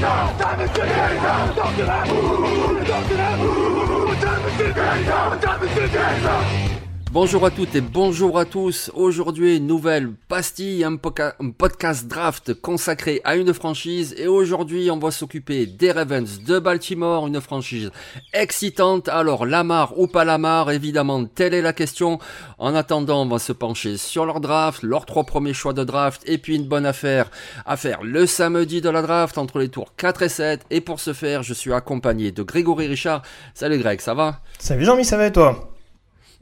他们是天上，跳起来，舞，起来，我们是天上，他们是天上。Bonjour à toutes et bonjour à tous. Aujourd'hui, nouvelle pastille, un, podcast draft consacré à une franchise. Et aujourd'hui, on va s'occuper des Ravens de Baltimore, une franchise excitante. Alors, Lamar ou pas Lamar, évidemment, telle est la question. En attendant, on va se pencher sur leur draft, leurs trois premiers choix de draft. Et puis, une bonne affaire à faire le samedi de la draft entre les tours 4 et 7. Et pour ce faire, je suis accompagné de Grégory Richard. Salut Greg, ça va? Salut Jean-Mi, ça va et toi?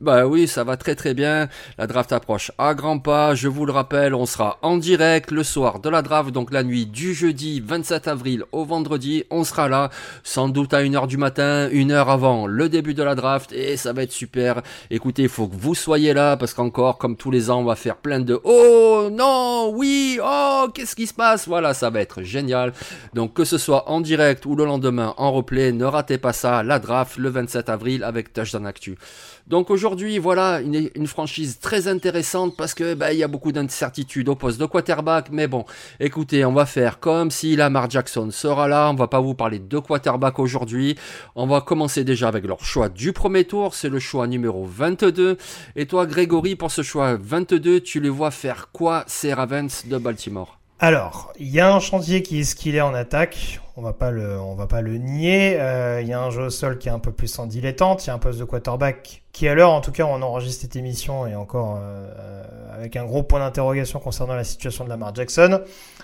Bah oui, ça va très très bien. La draft approche à grands pas. Je vous le rappelle, on sera en direct le soir de la draft, donc la nuit du jeudi 27 avril au vendredi. On sera là, sans doute à 1h du matin, une heure avant le début de la draft, et ça va être super. Écoutez, il faut que vous soyez là, parce qu'encore, comme tous les ans, on va faire plein de Oh non, oui, oh, qu'est-ce qui se passe? Voilà, ça va être génial. Donc que ce soit en direct ou le lendemain en replay, ne ratez pas ça. La draft le 27 avril avec Touchdown Actu. Donc aujourd'hui, voilà, une, franchise très intéressante parce que bah, il y a beaucoup d'incertitudes au poste de quarterback. Mais bon, écoutez, on va faire comme si Lamar Jackson sera là. On va pas vous parler de quarterback aujourd'hui. On va commencer déjà avec leur choix du premier tour. C'est le choix numéro 22. Et toi, Grégory, pour ce choix 22, tu les vois faire quoi ces Ravens de Baltimore? Alors, il y a un chantier qui est ce qu'il est en attaque. On va pas le, on va pas le nier. Euh, Il y a un jeu au sol qui est un peu plus en dilettante. Il y a un poste de quarterback qui, à l'heure, en tout cas, on enregistre cette émission et encore euh, avec un gros point d'interrogation concernant la situation de Lamar Jackson.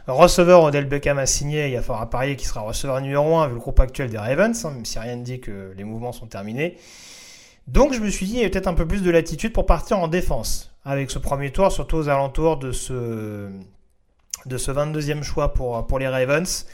Receveur, Odell Beckham a signé. Il va falloir parier qu'il sera receveur numéro 1 vu le groupe actuel des Ravens, hein, même si rien ne dit que les mouvements sont terminés. Donc, je me suis dit, il y a peut-être un peu plus de latitude pour partir en défense avec ce premier tour, surtout aux alentours de ce, de ce 22e choix pour, pour les Ravens.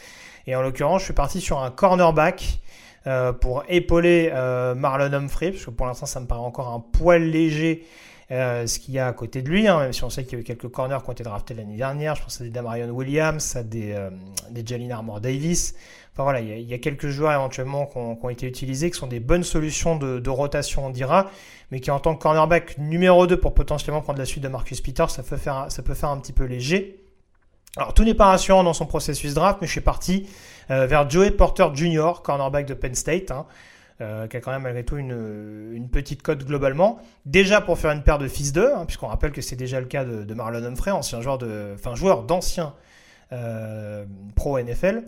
Et en l'occurrence, je suis parti sur un cornerback euh, pour épauler euh, Marlon Humphrey, parce que pour l'instant, ça me paraît encore un poil léger euh, ce qu'il y a à côté de lui, hein, même si on sait qu'il y a eu quelques corners qui ont été draftés l'année dernière. Je pense à des Damarion Williams, à des, euh, des Jalen Armour Davis. Enfin voilà, il y, a, il y, a, quelques joueurs éventuellement qui ont, qui ont, été utilisés, qui sont des bonnes solutions de, de, rotation, on dira, mais qui en tant que cornerback numéro 2 pour potentiellement prendre la suite de Marcus Peters, ça peut faire, ça peut faire un petit peu léger. Alors tout n'est pas rassurant dans son processus draft, mais je suis parti euh, vers Joey Porter Jr., cornerback de Penn State, hein, euh, qui a quand même malgré tout une, une, petite cote globalement. Déjà pour faire une paire de fils d'eux, hein, puisqu'on rappelle que c'est déjà le cas de, Marlon Humphrey, ancien joueur de, enfin joueur d'ancien euh, pro NFL.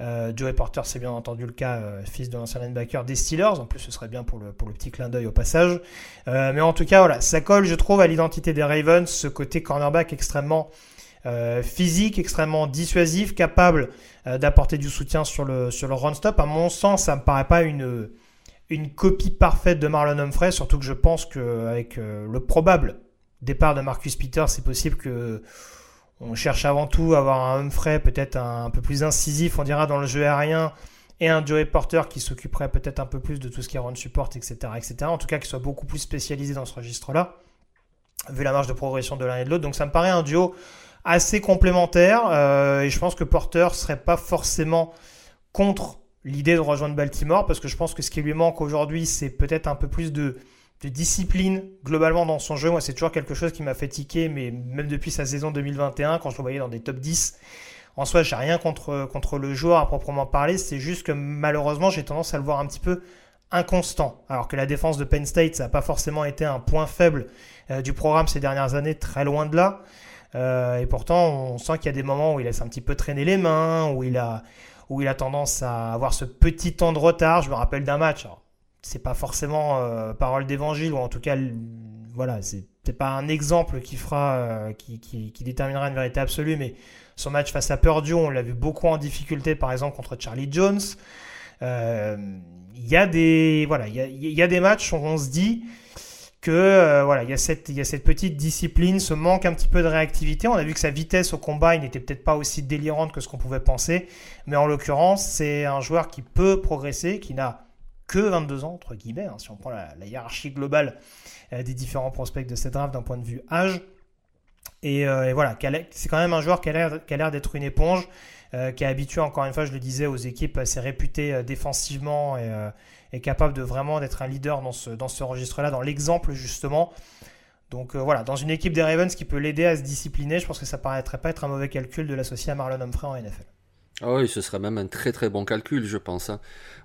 Euh, Joey Porter, c'est bien entendu le cas, euh, fils de l'ancien linebacker des Steelers. En plus, ce serait bien pour le, pour le petit clin d'œil au passage. Euh, mais en tout cas, voilà, ça colle, je trouve, à l'identité des Ravens, ce côté cornerback extrêmement euh, physique, extrêmement dissuasif, capable euh, d'apporter du soutien sur le, sur le run-stop. À mon sens, ça me paraît pas une, copie parfaite de Marlon Humphrey, surtout que je pense qu'avec euh, le probable départ de Marcus Peters, c'est possible que on cherche avant tout à avoir un Humphrey peut-être un, un, peu plus incisif, on dira, dans le jeu aérien, et un Joey Porter qui s'occuperait peut-être un peu plus de tout ce qui est run support, etc., etc. En tout cas, qui soit beaucoup plus spécialisé dans ce registre-là, vu la marge de progression de l'un et de l'autre. Donc ça me paraît un duo assez complémentaire, euh, et je pense que Porter serait pas forcément contre l'idée de rejoindre Baltimore, parce que je pense que ce qui lui manque aujourd'hui, c'est peut-être un peu plus de discipline globalement dans son jeu. Moi, c'est toujours quelque chose qui m'a fait tiquer, mais même depuis sa saison 2021, quand je le voyais dans des top 10, en soi, j'ai rien contre, contre le joueur à proprement parler. C'est juste que malheureusement, j'ai tendance à le voir un petit peu inconstant. Alors que la défense de Penn State, ça n'a pas forcément été un point faible euh, du programme ces dernières années, très loin de là. Euh, et pourtant, on sent qu'il y a des moments où il laisse un petit peu traîner les mains, où il a, où il a tendance à avoir ce petit temps de retard. Je me rappelle d'un match. C'est pas forcément euh, parole d'évangile ou en tout cas voilà c'est pas un exemple qui fera euh, qui, qui, déterminera une vérité absolue mais son match face à Purdue on l'a vu beaucoup en difficulté par exemple contre Charlie Jones il y a des voilà il y a, y a, des matchs où on se dit euh, voilà, il y, a cette, il y a cette petite discipline, ce manque un petit peu de réactivité. On a vu que sa vitesse au combat n'était peut-être pas aussi délirante que ce qu'on pouvait penser, mais en l'occurrence, c'est un joueur qui peut progresser, qui n'a que 22 ans, entre guillemets, hein, si on prend la, hiérarchie globale euh, des différents prospects de cette draft d'un point de vue âge. Et, euh, voilà, c'est quand même un joueur qui a l'air d'être une éponge, qui est habitué, encore une fois, je le disais, aux équipes assez réputées défensivement et est capable de vraiment d'être un leader dans ce, dans ce registre-là, dans l'exemple justement. Donc euh, voilà, dans une équipe des Ravens qui peut l'aider à se discipliner, je pense que ça paraîtrait pas être un mauvais calcul de l'associer à Marlon Humphrey en NFL. Ah oui, ce serait même un très très bon calcul, je pense. Hein.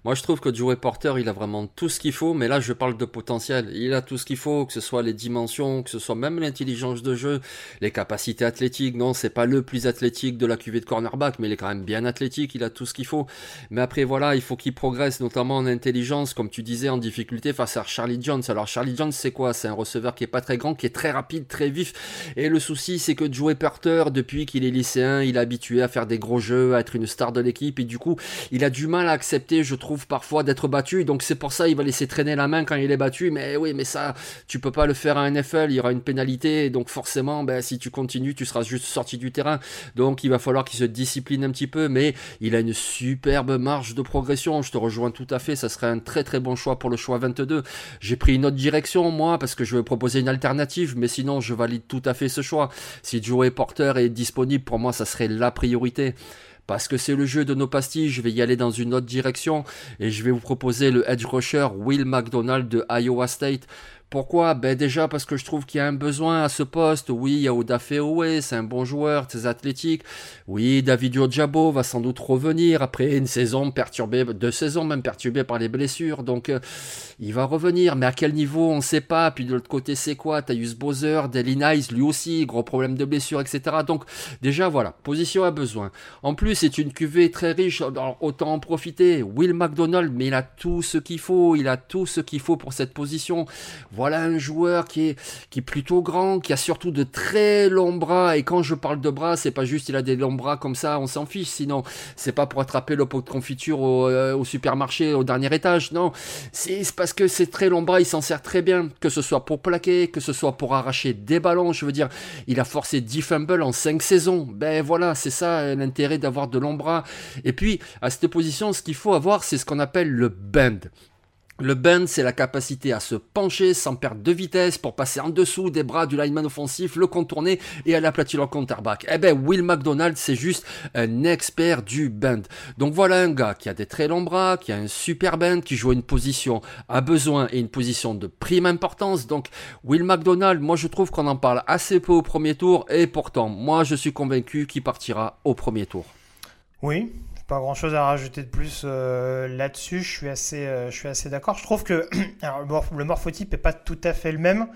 Moi, je trouve que Joey Porter, il a vraiment tout ce qu'il faut, mais là, je parle de potentiel. Il a tout ce qu'il faut, que ce soit les dimensions, que ce soit même l'intelligence de jeu, les capacités athlétiques. Non, c'est pas le plus athlétique de la cuvée de cornerback, mais il est quand même bien athlétique, il a tout ce qu'il faut. Mais après, voilà, il faut qu'il progresse, notamment en intelligence, comme tu disais, en difficulté face à Charlie Jones. Alors, Charlie Jones, c'est quoi? C'est un receveur qui est pas très grand, qui est très rapide, très vif. Et le souci, c'est que Joey Porter, depuis qu'il est lycéen, il est habitué à faire des gros jeux, à être une star de l'équipe et du coup il a du mal à accepter je trouve parfois d'être battu. Donc c'est pour ça il va laisser traîner la main quand il est battu. Mais oui mais ça tu peux pas le faire à NFL il y aura une pénalité. Donc forcément ben, si tu continues tu seras juste sorti du terrain. Donc il va falloir qu'il se discipline un petit peu. Mais il a une superbe marge de progression. Je te rejoins tout à fait. Ça serait un très très bon choix pour le choix 22 j'ai pris une autre direction moi parce que je vais proposer une alternative. Mais sinon je valide tout à fait ce choix. Si Joey Porter est disponible pour moi ça serait la priorité parce que c'est le jeu de nos pastilles, je vais y aller dans une autre direction et je vais vous proposer le edge rusher Will McDonald de Iowa State. Pourquoi? Ben déjà parce que je trouve qu'il y a un besoin à ce poste. Oui, il y a Owe, c'est un bon joueur, très athlétique. Oui, David Ojabo va sans doute revenir après une saison perturbée, deux saisons même perturbées par les blessures. Donc euh, il va revenir, mais à quel niveau on ne sait pas. Puis de l'autre côté c'est quoi? Tyus Bowser, Delin lui aussi, gros problème de blessure, etc. Donc déjà voilà, position à besoin. En plus c'est une cuvée très riche, autant en profiter. Will McDonald, mais il a tout ce qu'il faut, il a tout ce qu'il faut pour cette position. Voilà un joueur qui est, qui plutôt grand, qui a surtout de très longs bras. Et quand je parle de bras, c'est pas juste il a des longs bras comme ça, on s'en fiche. Sinon, c'est pas pour attraper le pot de confiture au, euh, supermarché au dernier étage. Non, c'est parce que ces très longs bras, il s'en sert très bien. Que ce soit pour plaquer, que ce soit pour arracher des ballons. Je veux dire, il a forcé 10 fumbles en 5 saisons. Ben voilà, c'est ça l'intérêt d'avoir de longs bras. Et puis, à cette position, ce qu'il faut avoir, c'est ce qu'on appelle le bend. Le bend, c'est la capacité à se pencher sans perdre de vitesse pour passer en dessous des bras du lineman offensif, le contourner et aller aplatir le counterback. Eh ben, Will McDonald, c'est juste un expert du bend. Donc voilà un gars qui a des très longs bras, qui a un super bend, qui joue une position à besoin et une position de prime importance. Donc Will McDonald, moi je trouve qu'on en parle assez peu au premier tour et pourtant, moi je suis convaincu qu'il partira au premier tour. Oui, pas grand chose à rajouter de plus euh, là-dessus. Je suis assez, euh, assez d'accord. Je trouve que le morphotype est pas tout à fait le même,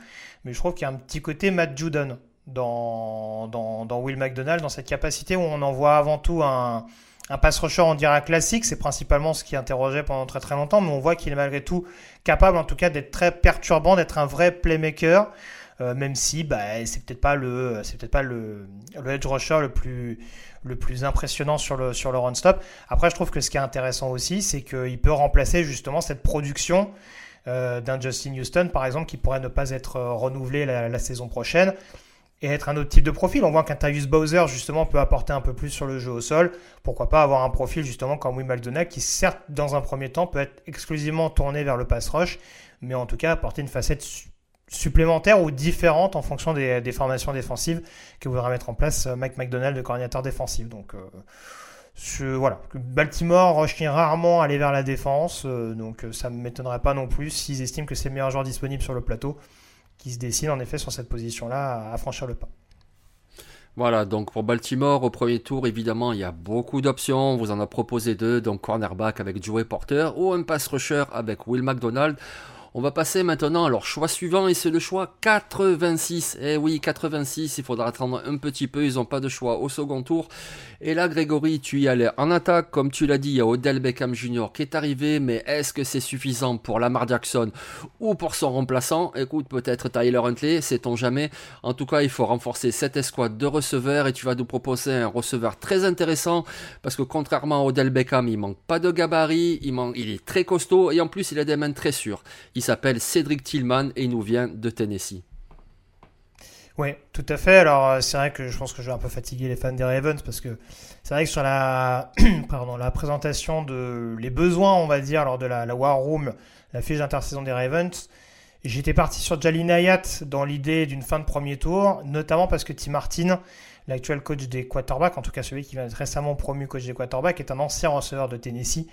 mais je trouve qu'il y a un petit côté Matt Judon dans, dans, Will McDonald, dans cette capacité où on envoie avant tout un, un pass rusher, on dirait classique. C'est principalement ce qui interrogeait pendant très très longtemps, mais on voit qu'il est malgré tout capable, en tout cas, d'être très perturbant, d'être un vrai playmaker. Euh, même si bah, c'est peut-être pas le c'est peut-être pas le, le edge rusher le plus le plus impressionnant sur le, sur le run-stop. Après, je trouve que ce qui est intéressant aussi, c'est qu'il peut remplacer justement cette production euh, d'un Justin Houston, par exemple, qui pourrait ne pas être euh, renouvelé la, saison prochaine et être un autre type de profil. On voit qu'un Tyus Bowser, justement, peut apporter un peu plus sur le jeu au sol. Pourquoi pas avoir un profil, justement, comme Will qui, certes, dans un premier temps, peut être exclusivement tourné vers le pass rush, mais en tout cas apporter une facette supplémentaires ou différentes en fonction des, formations défensives que voudra mettre en place euh, Mike McDonald, le coordinateur défensif. Donc euh, voilà, Baltimore rechigne rarement aller vers la défense, euh, donc ça ne m'étonnerait pas non plus s'ils estiment que c'est le meilleur joueur disponible sur le plateau qui se dessine en effet sur cette position-là à, franchir le pas. Voilà, donc pour Baltimore, au premier tour, évidemment, il y a beaucoup d'options. On vous en a proposé deux, donc cornerback avec Joey Porter ou un pass rusher avec Will McDonald. On va passer maintenant à leur choix suivant et c'est le choix 86. Eh oui, 86, il faudra attendre un petit peu, ils n'ont pas de choix au second tour. Et là, Grégory, tu y allais en attaque, comme tu l'as dit, il y a Odell Beckham Jr. qui est arrivé, mais est-ce que c'est suffisant pour Lamar Jackson ou pour son remplaçant? Écoute, peut-être Tyler Huntley, sait-on jamais. En tout cas, il faut renforcer cette escouade de receveurs et tu vas nous proposer un receveur très intéressant parce que contrairement à Odell Beckham, il manque pas de gabarit, il, est très costaud et en plus il a des mains très sûres. S'appelle Cédric Tillman et il nous vient de Tennessee. Oui, tout à fait. Alors, euh, c'est vrai que je pense que je vais un peu fatiguer les fans des Ravens parce que c'est vrai que sur la, pardon, la présentation de les besoins, on va dire, lors de la, War Room, la fiche d'intersaison des Ravens, j'étais parti sur Jalin Hayat dans l'idée d'une fin de premier tour, notamment parce que Tim Martin, l'actuel coach des quarterbacks, en tout cas celui qui vient d'être récemment promu coach des quarterbacks, est un ancien receveur de Tennessee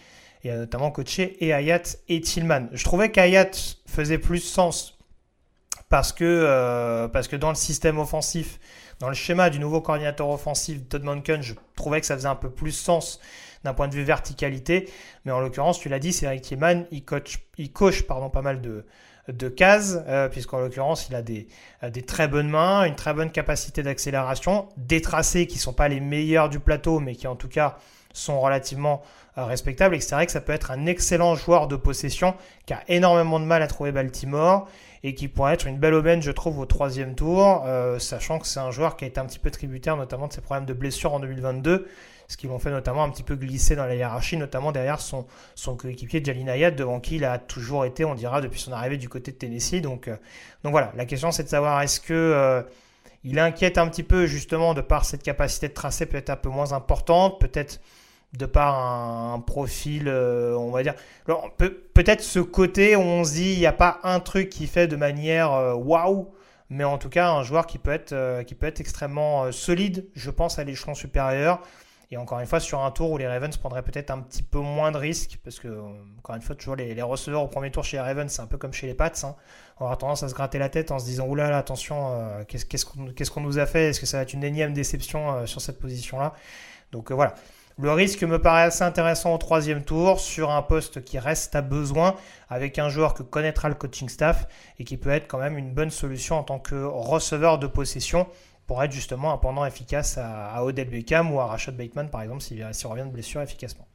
et a notamment coaché et Hayat et Tillman. Je trouvais qu'Hayat faisait plus sens parce que, euh, parce que dans le système offensif, dans le schéma du nouveau coordinateur offensif Todd Monken, je trouvais que ça faisait un peu plus sens d'un point de vue verticalité. Mais en l'occurrence, tu l'as dit, c'est Eric Tillman, il coach, il coche pardon, pas mal de, de cases, euh, puisqu'en l'occurrence, il a des, des très bonnes mains, une très bonne capacité d'accélération, des tracés qui ne sont pas les meilleurs du plateau, mais qui en tout cas sont relativement euh, respectables. Et c'est vrai que ça peut être un excellent joueur de possession qui a énormément de mal à trouver Baltimore et qui pourrait être une belle aubaine, je trouve, au troisième tour, euh, sachant que c'est un joueur qui a été un petit peu tributaire, notamment de ses problèmes de blessure en 2022, ce qui l'ont fait notamment un petit peu glisser dans la hiérarchie, notamment derrière son, coéquipier Jalin Ayat, devant qui il a toujours été, on dira, depuis son arrivée du côté de Tennessee. Donc, euh, voilà, la question c'est de savoir est-ce que il inquiète un petit peu justement de par cette capacité de tracer peut-être un peu moins importante, peut-être de par un, profil, euh, on va dire. peut-être ce côté où on se dit, il n'y a pas un truc qui fait de manière euh, waouh, mais en tout cas un joueur qui peut être, euh, qui peut être extrêmement solide, je pense, à l'échelon supérieur. Et encore une fois, sur un tour où les Ravens prendraient peut-être un petit peu moins de risques, parce que, encore une fois, toujours les, receveurs au premier tour chez les Ravens, c'est un peu comme chez les Pats. Hein. On aura tendance à se gratter la tête en se disant Oulala, là, attention, qu'est-ce qu'on nous a fait? Est-ce que ça va être une énième déception sur cette position-là? Donc voilà. Le risque me paraît assez intéressant au troisième tour sur un poste qui reste à besoin avec un joueur que connaîtra le coaching staff et qui peut être quand même une bonne solution en tant que receveur de possession pour être justement un pendant efficace à, Odell Beckham ou à Rashad Bateman par exemple s'il revient de blessure efficacement.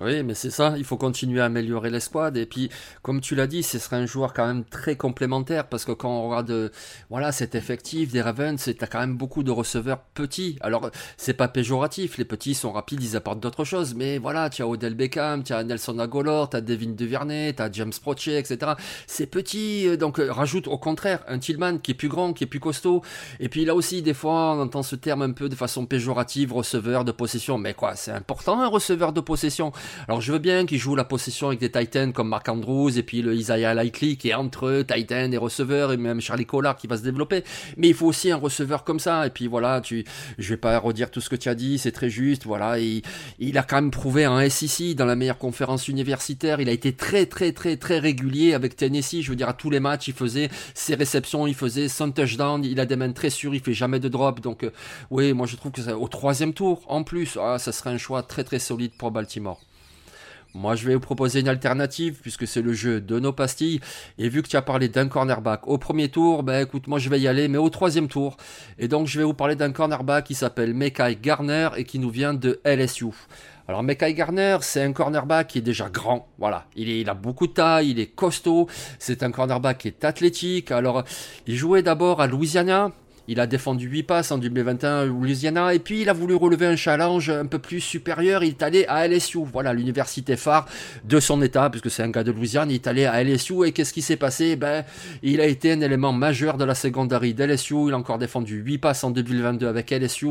Oui, mais c'est ça, il faut continuer à améliorer l'escouade. Et puis, comme tu l'as dit, ce serait un joueur quand même très complémentaire parce que quand on regarde euh, voilà, cet effectif des Ravens, tu as quand même beaucoup de receveurs petits. Alors, c'est pas péjoratif, les petits sont rapides, ils apportent d'autres choses. Mais voilà, tu as Odell Beckham, tu Nelson Agolor, tu as Devin Duvernay, tu James Prochet, etc. C'est petit, euh, donc euh, rajoute au contraire un Tillman qui est plus grand, qui est plus costaud. Et puis là aussi, des fois, on entend ce terme un peu de façon péjorative, receveur de possession. Mais quoi, c'est important un receveur de possession alors je veux bien qu'il joue la possession avec des Titans comme Mark Andrews et puis le Isaiah Likely qui est entre Titan et receveur et même Charlie Collard qui va se développer. Mais il faut aussi un receveur comme ça. Et puis voilà, tu, je vais pas redire tout ce que tu as dit, c'est très juste. Voilà, il, a quand même prouvé en SEC dans la meilleure conférence universitaire. Il a été très très très très régulier avec Tennessee. Je veux dire à tous les matchs, il faisait ses réceptions, il faisait son touchdown. Il a des mains très sûres, il fait jamais de drop. Donc euh, oui, moi je trouve que au troisième tour en plus, ah, ça serait un choix très très solide pour Baltimore. Moi, je vais vous proposer une alternative puisque c'est le jeu de nos pastilles. Et vu que tu as parlé d'un cornerback au premier tour, ben écoute, moi je vais y aller, mais au troisième tour. Et donc, je vais vous parler d'un cornerback qui s'appelle Mekai Garner et qui nous vient de LSU. Alors Mekai Garner, c'est un cornerback qui est déjà grand, voilà. Il, il a beaucoup de taille, il est costaud. C'est un cornerback qui est athlétique. Alors, il jouait d'abord à Louisiana, il a défendu 8 passes en 2021 Louisiana et puis il a voulu relever un challenge un peu plus supérieur. Il est allé à LSU, voilà l'université phare de son état, puisque c'est un gars de Louisiane. Il est allé à LSU et qu'est-ce qui s'est passé? Ben, il a été un élément majeur de la secondary d'LSU. Il a encore défendu 8 passes en 2022 avec LSU.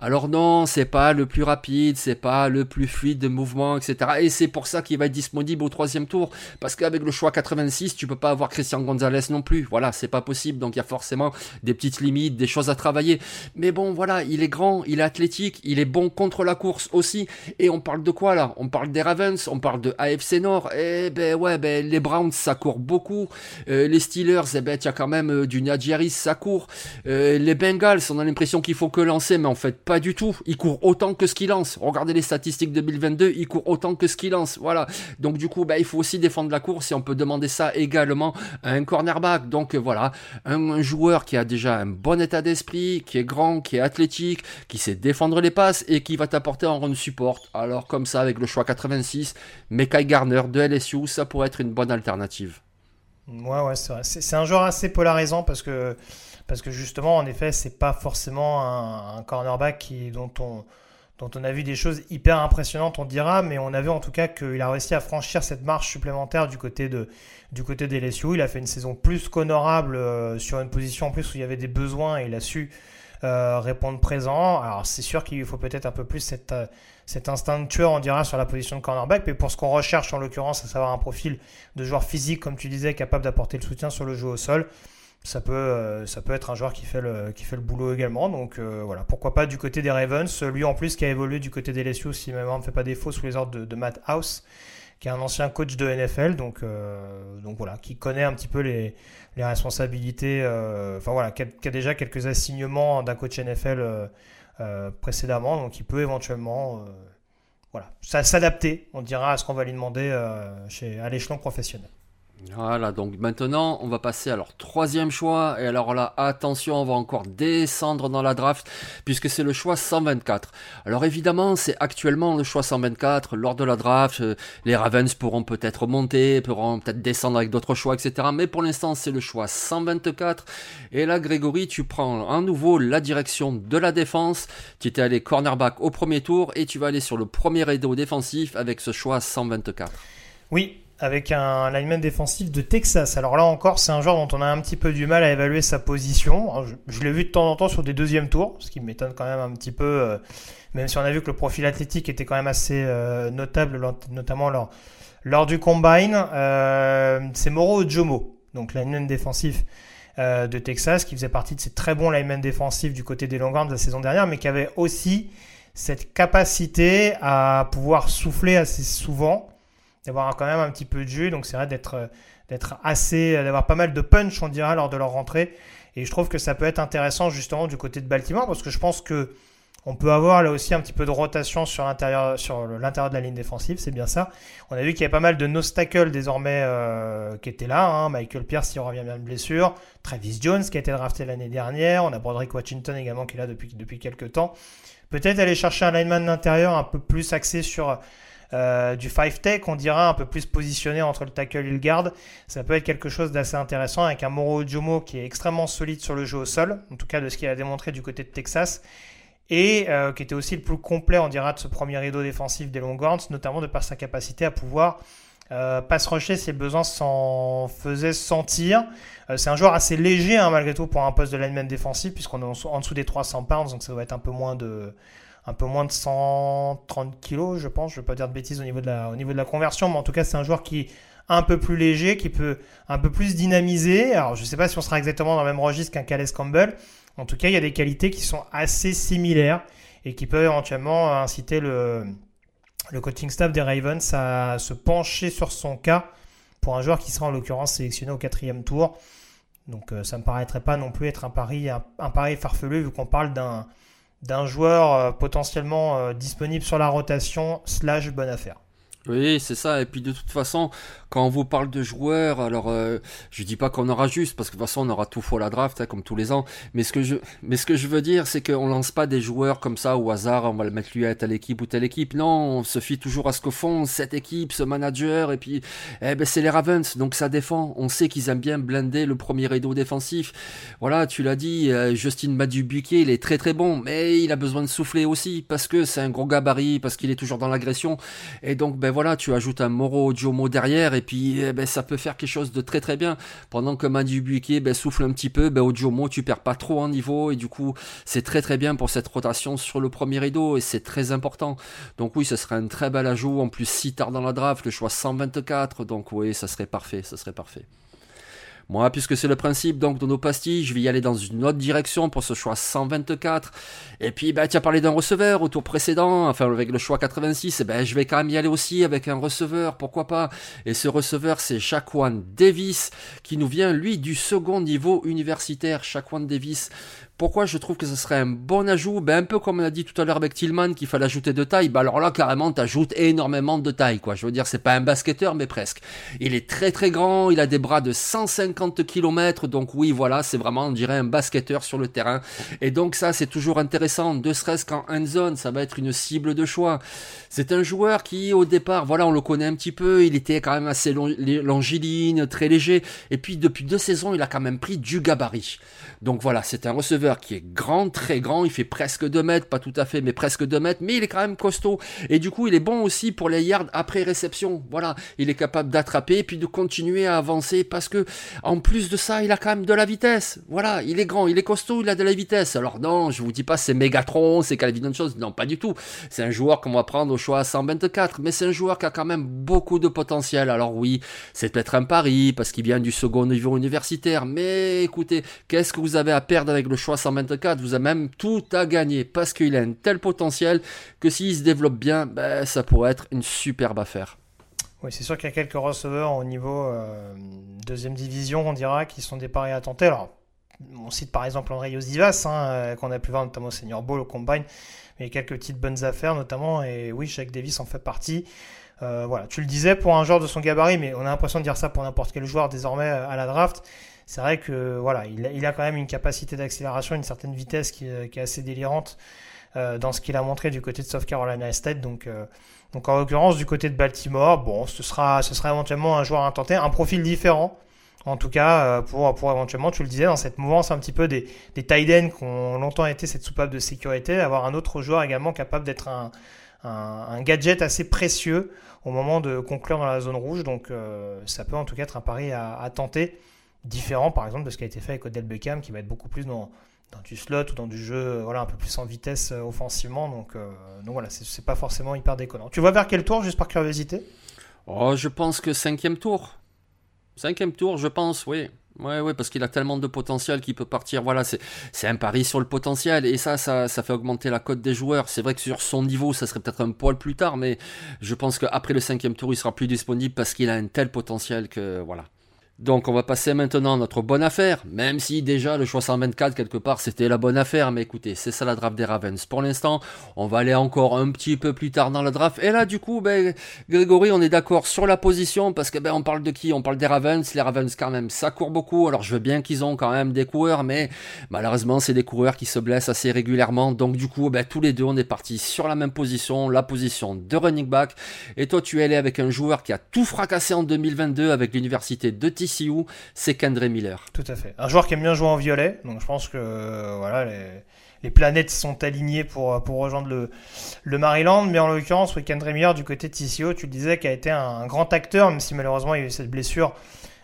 Alors non, c'est pas le plus rapide, c'est pas le plus fluide de mouvement, etc. Et c'est pour ça qu'il va être disponible au troisième tour, parce qu'avec le choix 86, tu peux pas avoir Christian Gonzalez non plus. Voilà, c'est pas possible. Donc il y a forcément des petites limites, des choses à travailler. Mais bon, voilà, il est grand, il est athlétique, il est bon contre la course aussi. Et on parle de quoi là? On parle des Ravens, on parle de AFC Nord. Eh ben ouais, ben les Browns ça court beaucoup. Euh, les Steelers, eh ben y quand même euh, du Nadjaris, ça court. Euh, les Bengals, on a l'impression qu'il faut que lancer, mais en fait pas du tout. Il court autant que ce qu'il lance. Regardez les statistiques 2022, il court autant que ce qu'il lance. Voilà. Donc du coup, bah, il faut aussi défendre la course et on peut demander ça également à un cornerback. Donc voilà, un, joueur qui a déjà un bon état d'esprit, qui est grand, qui est athlétique, qui sait défendre les passes et qui va t'apporter un run support. Alors comme ça, avec le choix 86, Mekai Garner de LSU, ça pourrait être une bonne alternative. Ouais, ouais, c'est vrai. C'est un joueur assez polarisant parce que parce que justement, en effet, c'est pas forcément un, cornerback qui, dont, on, dont on a vu des choses hyper impressionnantes, on dira, mais on a vu en tout cas qu'il a réussi à franchir cette marche supplémentaire du côté de du côté des LSU. Il a fait une saison plus qu'honorable euh, sur une position en plus où il y avait des besoins et il a su euh, répondre présent. Alors c'est sûr qu'il faut peut-être un peu plus cette, euh, cet instinct de tueur, on dira, sur la position de cornerback, mais pour ce qu'on recherche en l'occurrence, à savoir un profil de joueur physique, comme tu disais, capable d'apporter le soutien sur le jeu au sol ça peut, euh, ça peut être un joueur qui fait le, qui fait le boulot également. Donc euh, voilà, pourquoi pas du côté des Ravens. Lui en plus qui a évolué du côté des LSU, si ma mémoire ne fait pas défaut, sous les ordres de, Matt House, qui est un ancien coach de NFL. Euh, donc voilà, qui connaît un petit peu les, les responsabilités. voilà, qui a, déjà quelques assignements d'un coach NFL précédemment. Donc il peut éventuellement voilà, s'adapter, on dira, à ce qu'on va lui demander chez, à l'échelon professionnel. Voilà, donc maintenant on va passer à leur troisième choix. Et alors là, attention, on va encore descendre dans la draft puisque c'est le choix 124. Alors évidemment, c'est actuellement le choix 124. Lors de la draft, euh, les Ravens pourront peut-être monter, pourront peut-être descendre avec d'autres choix, etc. Mais pour l'instant, c'est le choix 124. Et là, Grégory, tu prends à nouveau la direction de la défense. Tu étais allé cornerback au premier tour et tu vas aller sur le premier rideau défensif avec ce choix 124. Oui, avec un lineman défensif de Texas. Alors là encore, c'est un joueur dont on a un petit peu du mal à évaluer sa position. je, l'ai vu de temps en temps sur des deuxièmes tours, ce qui m'étonne quand même un petit peu, euh, même si on a vu que le profil athlétique était quand même assez euh, notable, notamment lors, lors du combine. Euh, c'est Moro Jomo, donc lineman défensif de Texas, qui faisait partie de ces très bons linemen défensifs du côté des Longhorns la saison dernière, mais qui avait aussi cette capacité à pouvoir souffler assez souvent d'avoir quand même un petit peu de jus. Donc c'est vrai d'être euh, assez, euh, d'avoir pas mal de punch, on dira, lors de leur rentrée. Et je trouve que ça peut être intéressant justement du côté de Baltimore parce que je pense que on peut avoir là aussi un petit peu de rotation sur l'intérieur, sur l'intérieur de la ligne défensive, c'est bien ça. On a vu qu'il y a pas mal de no-stackle désormais euh, qui étaient là. Hein. Michael Pierce, il revient bien de blessure. Travis Jones qui a été drafté l'année dernière. On a Broderick Washington également qui est là depuis, depuis quelques temps. Peut-être aller chercher un lineman d'intérieur un peu plus axé sur euh, du 5-tech, on dira un peu plus positionné entre le tackle et le garde. Ça peut être quelque chose d'assez intéressant avec un Moro Jomo qui est extrêmement solide sur le jeu au sol, en tout cas de ce qu'il a démontré du côté de Texas, et euh, qui était aussi le plus complet, on dira, de ce premier rideau défensif des Longhorns, notamment de par sa capacité à pouvoir euh, pass rusher si le besoin s'en faisait sentir. Euh, c'est un joueur assez léger hein, malgré tout pour un poste de lineman défensif puisqu'on est en, dessous des 300 pounds donc ça va être un peu moins de un peu moins de 130 kilos, je pense. Je ne vais pas dire de bêtises au niveau de la, conversion, mais en tout cas, c'est un joueur qui est un peu plus léger, qui peut un peu plus dynamiser. Alors, je ne sais pas si on sera exactement dans le même registre qu'un Calais Campbell. En tout cas, il y a des qualités qui sont assez similaires et qui peuvent éventuellement inciter le, le coaching staff des Ravens à se pencher sur son cas pour un joueur qui sera en l'occurrence sélectionné au quatrième tour. Donc, euh, ça ne me paraîtrait pas non plus être un pari, un pari farfelu vu qu'on parle d'un d'un joueur euh, potentiellement euh, disponible sur la rotation slash bonne affaire. Oui, c'est ça. Et puis de toute façon, quand on vous parle de joueurs, alors euh, je dis pas qu'on aura juste, parce que de toute façon on aura tout faux la draft, hein, comme tous les ans. Mais ce que je, mais ce que je veux dire, c'est qu'on lance pas des joueurs comme ça au hasard. On va le mettre lui à telle équipe ou telle équipe. Non, on se fie toujours à ce que font cette équipe, ce manager. Et puis, eh ben c'est les Ravens, donc ça défend. On sait qu'ils aiment bien blender le premier rideau défensif. Voilà, tu l'as dit, euh, Justin Madubuquet, il est très très bon, mais il a besoin de souffler aussi parce que c'est un gros gabarit, parce qu'il est toujours dans l'agression. Et donc, ben voilà, tu ajoutes un Moro Jomo derrière et puis eh ben, ça peut faire quelque chose de très très bien. Pendant que Manu Buiquet ben, souffle un petit peu, ben, au Jomo tu perds pas trop en niveau et du coup c'est très très bien pour cette rotation sur le premier rideau et c'est très important. Donc oui, ce serait un très bel ajout. En plus, si tard dans la draft, le choix 124, donc oui, ça serait parfait, ça serait parfait. Moi, puisque c'est le principe donc de nos pastilles, je vais y aller dans une autre direction pour ce choix 124. Et puis, bah, tu as parlé d'un receveur au tour précédent, enfin avec le choix 86, et ben, je vais quand même y aller aussi avec un receveur, pourquoi pas? Et ce receveur, c'est Shaquan Davis, qui nous vient, lui, du second niveau universitaire. Shaquan Davis, pourquoi je trouve que ce serait un bon ajout? Ben, Un peu comme on a dit tout à l'heure avec Tillman qu'il fallait ajouter de taille. Ben, alors là, carrément, tu ajoutes énormément de taille. Quoi. Je veux dire, c'est pas un basketteur, mais presque. Il est très très grand, il a des bras de 150 km. Donc oui, voilà, c'est vraiment, on dirait, un basketteur sur le terrain. Et donc ça, c'est toujours intéressant. De serait-ce qu'en end zone, ça va être une cible de choix. C'est un joueur qui, au départ, voilà, on le connaît un petit peu. Il était quand même assez longiligne, très léger. Et puis, depuis deux saisons, il a quand même pris du gabarit. Donc voilà, c'est un receveur qui est grand, très grand, il fait presque 2 mètres, pas tout à fait, mais presque 2 mètres, mais il est quand même costaud. Et du coup, il est bon aussi pour les yards après réception. Voilà, il est capable d'attraper puis de continuer à avancer parce que, en plus de ça, il a quand même de la vitesse. Voilà, il est grand, il est costaud, il a de la vitesse. Alors non, je vous dis pas c'est Megatron, c'est Calvin chose. Non, pas du tout. C'est un joueur qu'on va prendre au choix à 124, mais c'est un joueur qui a quand même beaucoup de potentiel. Alors oui, c'est peut-être un pari parce qu'il vient du second niveau universitaire, mais écoutez, qu'est-ce que vous avez à perdre avec le choix 124 Vous avez même tout à gagner parce qu'il a un tel potentiel que s'il se développe bien, ben, ça pourrait être une superbe affaire. Oui, c'est sûr qu'il y a quelques receveurs au niveau euh, deuxième division, on dira, qui sont des paris à tenter. Alors, on cite par exemple André Yosivas, hein, euh, qu'on a pu voir notamment au Senior Bowl, au Combine, mais quelques petites bonnes affaires notamment, et oui, Jacques Davis en fait partie. Euh, voilà, tu le disais pour un joueur de son gabarit, mais on a l'impression de dire ça pour n'importe quel joueur désormais à la draft. C'est vrai que voilà, il a, quand même une capacité d'accélération, une certaine vitesse qui, est assez délirante dans ce qu'il a montré du côté de South Carolina State. Donc, donc en l'occurrence du côté de Baltimore, bon, ce sera, ce sera éventuellement un joueur intenté, un profil différent en tout cas, euh, pour, pour éventuellement, tu le disais, dans cette mouvance un petit peu des, des tight ends qui ont longtemps été cette soupape de sécurité, avoir un autre joueur également capable d'être un, gadget assez précieux au moment de conclure dans la zone rouge. Donc, euh, ça peut en tout cas être un pari à, tenter, différent par exemple de ce qui a été fait avec Odell Beckham, qui va être beaucoup plus dans, dans du slot ou dans du jeu voilà, un peu plus en vitesse euh, offensivement. Donc, donc voilà, c'est pas forcément hyper déconnant. Tu vois vers quel tour, juste par curiosité? Oh, je pense que cinquième tour. Cinquième tour, je pense, oui. Ouais, ouais, parce qu'il a tellement de potentiel qu'il peut partir. Voilà, c'est un pari sur le potentiel et ça, ça, ça fait augmenter la cote des joueurs. C'est vrai que sur son niveau, ça serait peut-être un poil plus tard, mais je pense qu'après le cinquième tour, il sera plus disponible parce qu'il a un tel potentiel que voilà. Donc on va passer maintenant à notre bonne affaire, même si déjà le choix 124 quelque part c'était la bonne affaire, mais écoutez, c'est ça la draft des Ravens. Pour l'instant, on va aller encore un petit peu plus tard dans la draft. Et là du coup, ben, Grégory, on est d'accord sur la position, parce que ben on parle de qui? On parle des Ravens, les Ravens quand même, ça court beaucoup, alors je veux bien qu'ils ont quand même des coureurs, mais malheureusement c'est des coureurs qui se blessent assez régulièrement, donc du coup, ben, tous les deux on est partis sur la même position, la position de running back, et toi tu es allé avec un joueur qui a tout fracassé en 2022 avec l'université de C'est Kendra Miller. Tout à fait. Un joueur qui aime bien jouer en violet, donc je pense que voilà les, planètes sont alignées pour, pour rejoindre le, le Maryland, mais en l'occurrence, oui, Kendra Miller du côté de TCO, tu le disais, qui a été un, grand acteur, même si malheureusement il y a eu cette blessure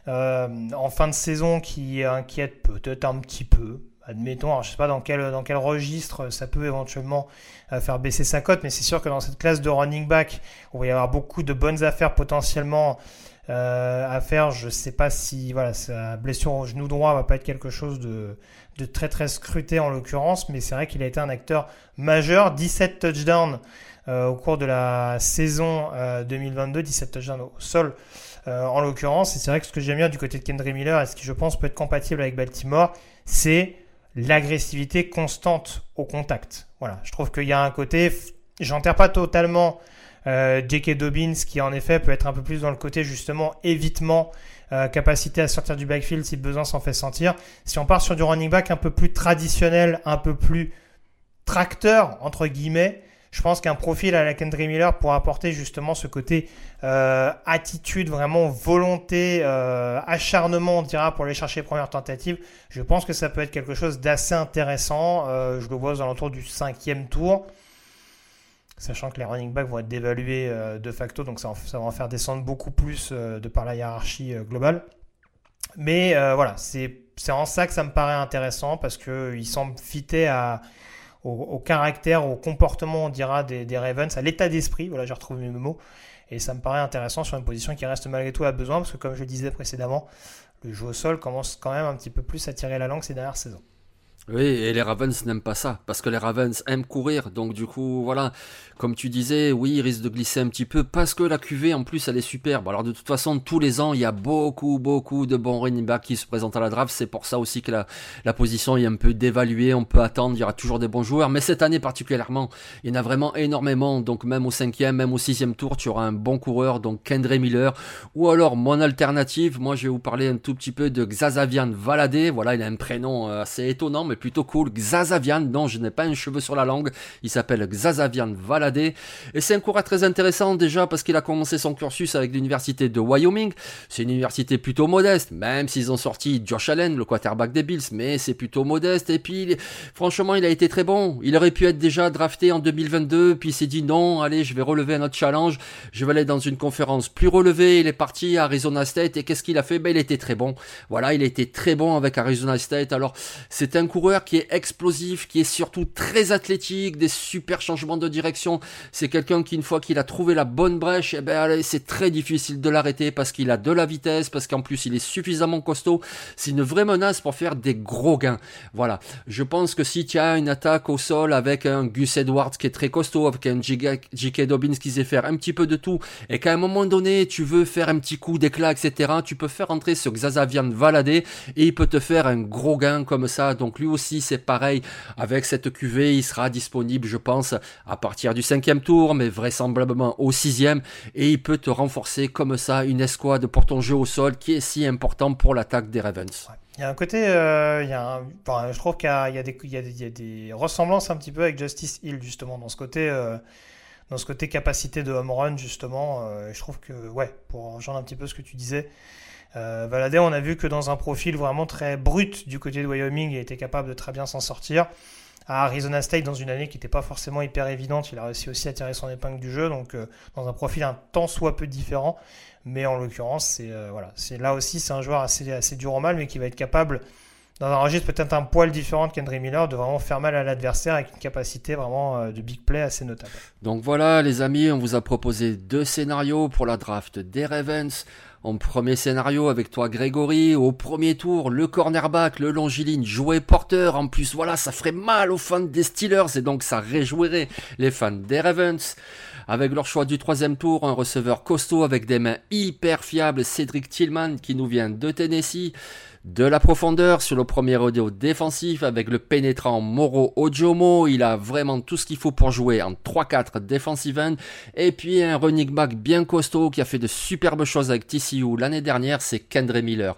euh, en fin de saison qui inquiète peut-être un petit peu. Admettons, alors je sais pas dans quel, dans quel registre ça peut éventuellement euh, faire baisser sa cote, mais c'est sûr que dans cette classe de running back, on va y avoir beaucoup de bonnes affaires potentiellement euh, à faire. Je sais pas si voilà sa blessure au genou droit va pas être quelque chose de, de très très scruté en l'occurrence, mais c'est vrai qu'il a été un acteur majeur. 17 touchdowns euh, au cours de la saison 2022, euh, 17 touchdowns au sol. en l'occurrence, et c'est vrai que ce que j'aime bien du côté de Kendry Miller, et ce qui je pense peut être compatible avec Baltimore, c'est l'agressivité constante au contact. Voilà, je trouve qu'il y a un côté, j'enterre pas totalement euh, J.K. Dobbins qui en effet peut être un peu plus dans le côté justement évitement, euh, capacité à sortir du backfield si besoin s'en fait sentir. Si on part sur du running back un peu plus traditionnel, un peu plus tracteur entre guillemets, je pense qu'un profil à la Kendry Miller pourra apporter justement ce côté euh, attitude, vraiment volonté, acharnement, on dira, pour aller chercher les premières tentatives. Je pense que ça peut être quelque chose d'assez intéressant. Je le vois aux alentours du cinquième tour sachant que les running backs vont être dévalués euh, de facto, donc ça, va en faire descendre beaucoup plus euh, de par la hiérarchie euh, globale. Mais voilà, c'est en ça que ça me paraît intéressant parce qu'il semble fitter au, caractère, au comportement, on dira, des, des Ravens, à l'état d'esprit. Voilà, j'ai retrouvé mes mots. Et ça me paraît intéressant sur une position qui reste malgré tout à besoin parce que, comme je le disais précédemment, le jeu au sol commence quand même un petit peu plus à tirer la langue ces dernières saisons. Oui, et les Ravens n'aiment pas ça, parce que les Ravens aiment courir, donc du coup, voilà, comme tu disais, oui, il risque de glisser un petit peu, parce que la QV, en plus, elle est superbe. Alors de toute façon, tous les ans, il y a beaucoup, beaucoup de bons running backs qui se présentent à la draft, c'est pour ça aussi que la, position est un peu dévaluée, on peut attendre, il y aura toujours des bons joueurs, mais cette année particulièrement, il y en a vraiment énormément, donc même au cinquième, même au sixième tour, tu auras un bon coureur, donc Kendra Miller, ou alors mon alternative, moi je vais vous parler un tout petit peu de Xazavian Valadé, voilà, il a un prénom euh, assez étonnant, mais plutôt cool. Xazavian, non, je n'ai pas un cheveu sur la langue. Il s'appelle Xazavian Valadé. Et c'est un coureur très intéressant déjà parce qu'il a commencé son cursus avec l'université de Wyoming. C'est une université plutôt modeste, même s'ils ont sorti Josh Allen, le quarterback des Bills, mais c'est plutôt modeste. Et puis, franchement, il a été très bon. Il aurait pu être déjà drafté en 2022, puis il s'est dit non, allez, je vais relever un autre challenge. Je vais aller dans une conférence plus relevée. Il est parti à Arizona State et qu'est-ce qu'il a fait? Ben, il était très bon. Voilà, il était très bon avec Arizona State. Alors, c'est un qui est explosif, qui est surtout très athlétique, des super changements de direction. C'est quelqu'un qui, une fois qu'il a trouvé la bonne brèche, eh ben, c'est très difficile de l'arrêter parce qu'il a de la vitesse, parce qu'en plus, il est suffisamment costaud. C'est une vraie menace pour faire des gros gains. Voilà. Je pense que si tu as une attaque au sol avec un Gus Edwards qui est très costaud, avec un J.K. Dobbins qui sait faire un petit peu de tout, et qu'à un moment donné, tu veux faire un petit coup d'éclat, etc., tu peux faire entrer ce Xazavian Valadé et il peut te faire un gros gain comme ça. Donc lui aussi, c'est pareil. Avec cette QV, il sera disponible, je pense, à partir du cinquième tour, mais vraisemblablement au sixième, et il peut te renforcer comme ça une escouade pour ton jeu au sol qui est si important pour l'attaque des Ravens. Il y a un côté, euh, je trouve qu'il y a des ressemblances un petit peu avec Justice Hill justement dans ce côté, euh, dans ce côté capacité de home run justement. Euh, je trouve que ouais, pour rejoindre un petit peu ce que tu disais, euh, Valadé, on a vu que dans un profil vraiment très brut du côté de Wyoming, il était capable de très bien s'en sortir. À Arizona State, dans une année qui n'était pas forcément hyper évidente, il a réussi aussi à tirer son épingle du jeu, donc dans un profil un tant soit peu différent. Mais en l'occurrence, c'est euh, voilà, là aussi c'est un joueur assez, assez dur au mal, mais qui va être capable dans un registre peut-être un poil différent de Miller, de vraiment faire mal à l'adversaire avec une capacité vraiment euh, de big play assez notable. Donc voilà les amis, on vous a proposé deux scénarios pour la draft des Ravens. En premier scénario avec toi Grégory, au premier tour, le cornerback, le longiligne, joué porteur. En plus, voilà, ça ferait mal aux fans des Steelers et donc ça réjouirait les fans des Ravens. Avec leur choix du troisième tour, un receveur costaud avec des mains hyper fiables, Cédric Tillman qui nous vient de Tennessee. De la profondeur sur le premier rodeo défensif avec le pénétrant Moro Ojomo. Il a vraiment tout ce qu'il faut pour jouer en 3-4 defensive end. Et puis un running back bien costaud qui a fait de superbes choses avec TCU l'année dernière, c'est Kendre Miller.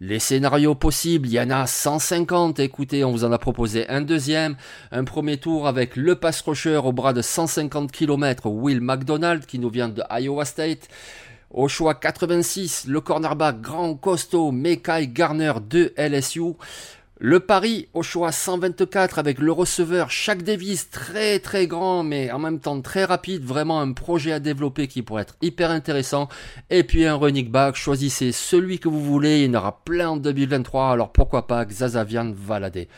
Les scénarios possibles, il y en a 150. Écoutez, on vous en a proposé un deuxième. Un premier tour avec le pass rusher au bras de 150 km, Will McDonald, qui nous vient de Iowa State. Au choix 86, le cornerback grand costaud Mekai Garner de LSU. Le pari au choix 124 avec le receveur Shaq Davis, très très grand mais en même temps très rapide, vraiment un projet à développer qui pourrait être hyper intéressant. Et puis un running back, choisissez celui que vous voulez, il y en aura plein en 2023, alors pourquoi pas Xazavian Valadé.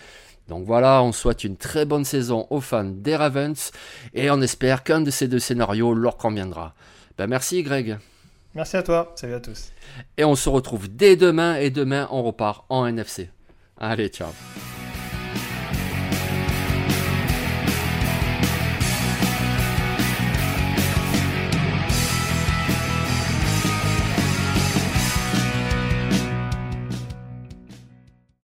Donc voilà, on souhaite une très bonne saison aux fans des Ravens et on espère qu'un de ces deux scénarios leur conviendra. Ben merci Greg. Merci à toi, salut à tous. Et on se retrouve dès demain et demain on repart en NFC. Allez, ciao